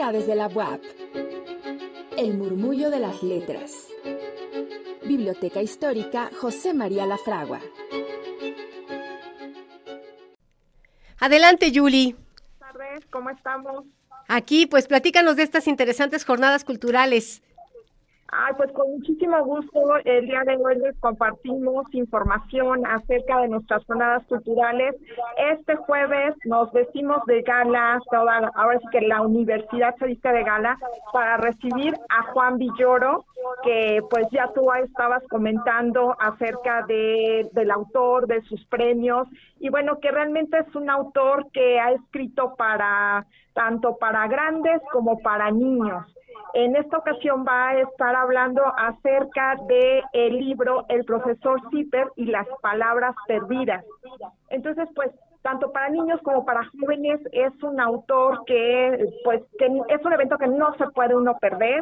Novedades de la UAP. El murmullo de las letras. Biblioteca Histórica José María Lafragua. Adelante, Julie. Buenas tardes, ¿cómo estamos? Aquí, pues platícanos de estas interesantes jornadas culturales. Ay, pues con muchísimo gusto el día de hoy les compartimos información acerca de nuestras jornadas culturales. Este jueves nos vestimos de gala, toda, ahora sí que la universidad se viste de gala para recibir a Juan Villoro, que pues ya tú estabas comentando acerca de, del autor, de sus premios, y bueno, que realmente es un autor que ha escrito para tanto para grandes como para niños. En esta ocasión va a estar hablando acerca de el libro El profesor Zipper y las palabras perdidas. Entonces, pues tanto para niños como para jóvenes es un autor que pues que es un evento que no se puede uno perder.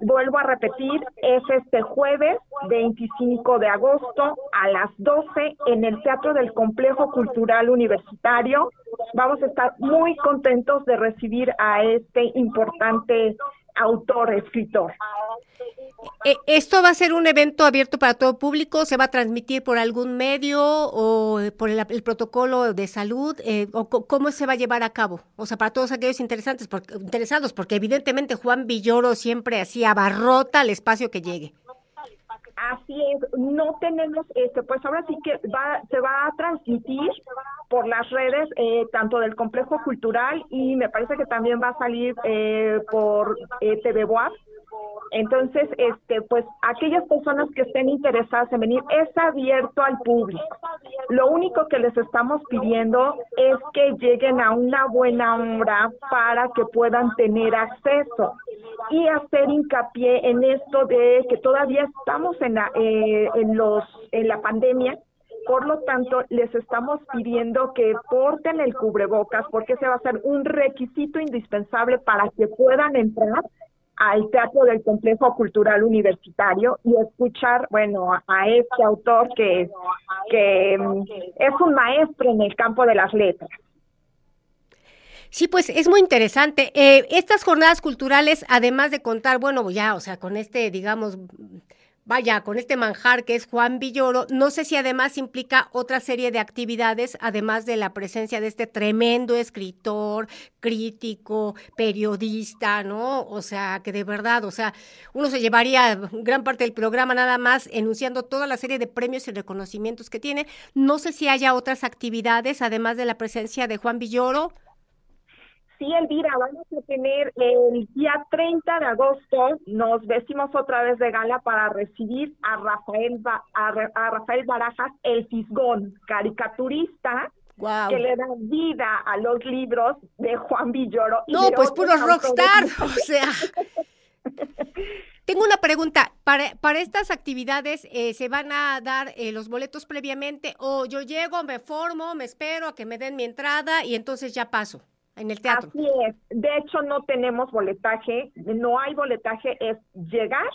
Vuelvo a repetir, es este jueves 25 de agosto a las 12 en el Teatro del Complejo Cultural Universitario. Vamos a estar muy contentos de recibir a este importante autor, escritor. Eh, ¿Esto va a ser un evento abierto para todo público? ¿Se va a transmitir por algún medio o por el, protocolo de salud? Eh, ¿O cómo se va a llevar a cabo? O sea, para todos aquellos interesantes, interesados, porque evidentemente Juan Villoro siempre así abarrota el espacio que llegue. Así es, no tenemos, este, pues ahora sí que va, se va a transmitir por las redes, eh, tanto del complejo cultural y me parece que también va a salir eh, por eh, TV. Entonces, este, pues aquellas personas que estén interesadas en venir, es abierto al público. Lo único que les estamos pidiendo es que lleguen a una buena hora para que puedan tener acceso y hacer hincapié en esto de que todavía estamos en la, eh, en los, en la pandemia por lo tanto, les estamos pidiendo que porten el cubrebocas porque ese va a ser un requisito indispensable para que puedan entrar al Teatro del Complejo Cultural Universitario y escuchar, bueno, a, este autor que, que mm, es un maestro en el campo de las letras. Sí, pues es muy interesante. Eh, estas jornadas culturales, además de contar, bueno, ya, o sea, con este, digamos, vaya, con este manjar que es Juan Villoro, no sé si además implica otra serie de actividades, además de la presencia de este tremendo escritor, crítico, periodista, ¿no? O sea, que de verdad, o sea, uno se llevaría gran parte del programa nada más enunciando toda la serie de premios y reconocimientos que tiene. No sé si haya otras actividades, además de la presencia de Juan Villoro. Sí, Elvira, vamos a tener el día 30 de agosto, nos vestimos otra vez de gala para recibir a Rafael, a, Rafael Barajas, el Fisgón, caricaturista, que le da vida a los libros de Juan Villoro. no, pues puro rockstar, o sea. Tengo una pregunta. Para, para estas actividades, eh, ¿se van a dar eh, los boletos previamente o yo llego, me formo, me espero a que me den mi entrada y entonces ya paso? Así es. De hecho, no tenemos boletaje, no hay boletaje, es llegar,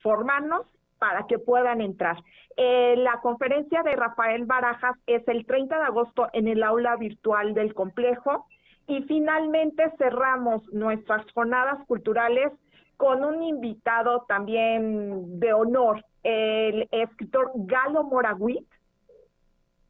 formarnos para que puedan entrar. Eh, la conferencia de Rafael Barajas es el 30 de agosto en el aula virtual del complejo y finalmente cerramos nuestras jornadas culturales con un invitado también de honor, el escritor Galo Moraguit,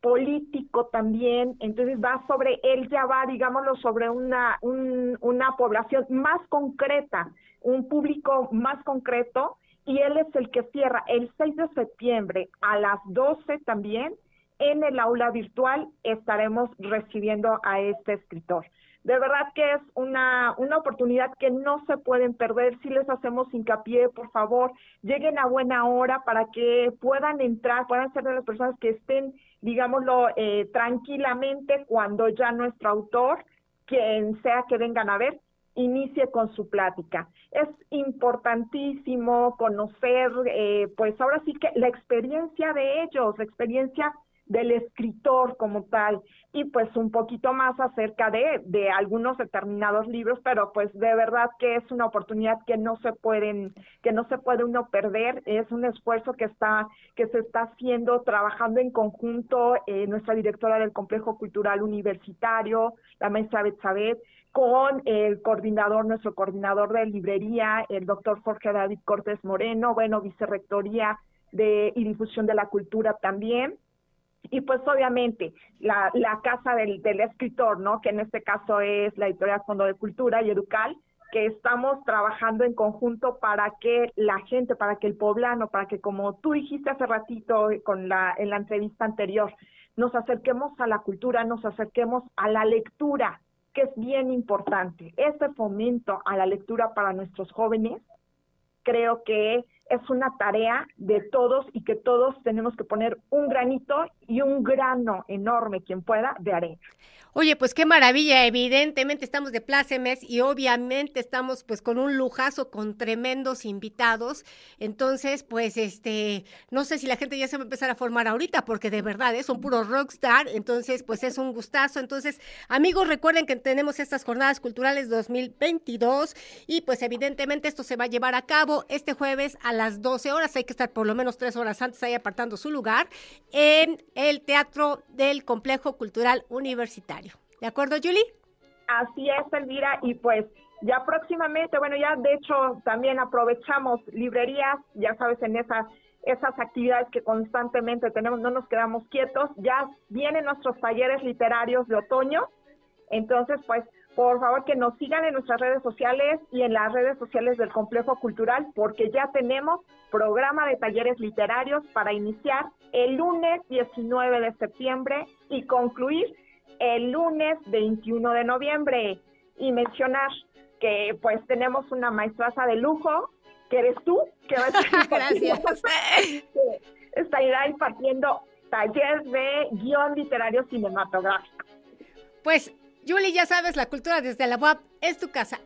político también, entonces va sobre, él ya va, digámoslo, sobre una, una población más concreta, un público más concreto, y él es el que cierra. El 6 de septiembre a las 12 también en el aula virtual estaremos recibiendo a este escritor. De verdad que es una, una oportunidad que no se pueden perder. Si les hacemos hincapié, por favor, lleguen a buena hora para que puedan entrar, puedan ser de las personas que estén, digámoslo, eh, tranquilamente cuando ya nuestro autor, quien sea que vengan a ver, inicie con su plática. Es importantísimo conocer, eh, pues ahora sí que la experiencia de ellos, la experiencia del escritor como tal y pues un poquito más acerca de, de algunos determinados libros, pero pues de verdad que es una oportunidad que no se pueden, que no se puede uno perder, es un esfuerzo que está, que se está haciendo trabajando en conjunto eh, nuestra directora del Complejo Cultural Universitario, la maestra Betzabet, con el coordinador, nuestro coordinador de librería, el doctor Jorge David Cortés Moreno, bueno, vicerrectoría de, y difusión de la cultura también. Y pues obviamente la, la casa del, del escritor, ¿no? Que en este caso es la editorial Fondo de Cultura y Educal, que estamos trabajando en conjunto para que la gente, para que el poblano, para que como tú dijiste hace ratito con la, en la entrevista anterior, nos acerquemos a la cultura, nos acerquemos a la lectura, que es bien importante. Este fomento a la lectura para nuestros jóvenes, creo que es una tarea de todos y que todos tenemos que poner un granito y un grano enorme, quien pueda, de arena. Oye, pues qué maravilla, evidentemente estamos de plácemes y obviamente estamos pues con un lujazo, con tremendos invitados. Entonces, pues este, no sé si la gente ya se va a empezar a formar ahorita, porque de verdad es ¿eh? un puro rockstar, entonces pues es un gustazo. Entonces, amigos, recuerden que tenemos estas jornadas culturales 2022 y pues evidentemente esto se va a llevar a cabo este jueves a las 12 horas, hay que estar por lo menos tres horas antes ahí apartando su lugar en el Teatro del Complejo Cultural Universitario. ¿De acuerdo, Julie? Así es, Elvira, y pues ya próximamente, bueno, ya de hecho también aprovechamos librerías, ya sabes, en esas esas actividades que constantemente tenemos, no nos quedamos quietos, ya vienen nuestros talleres literarios de otoño, entonces pues por favor que nos sigan en nuestras redes sociales y en las redes sociales del Complejo Cultural, porque ya tenemos programa de talleres literarios para iniciar el lunes 19 de septiembre y concluir el lunes 21 de noviembre y mencionar que pues tenemos una maestraza de lujo, que eres tú, que va a estar Gracias. estará impartiendo taller de guion literario cinematográfico. Pues, Julie, ya sabes, la cultura desde la UAP es tu casa.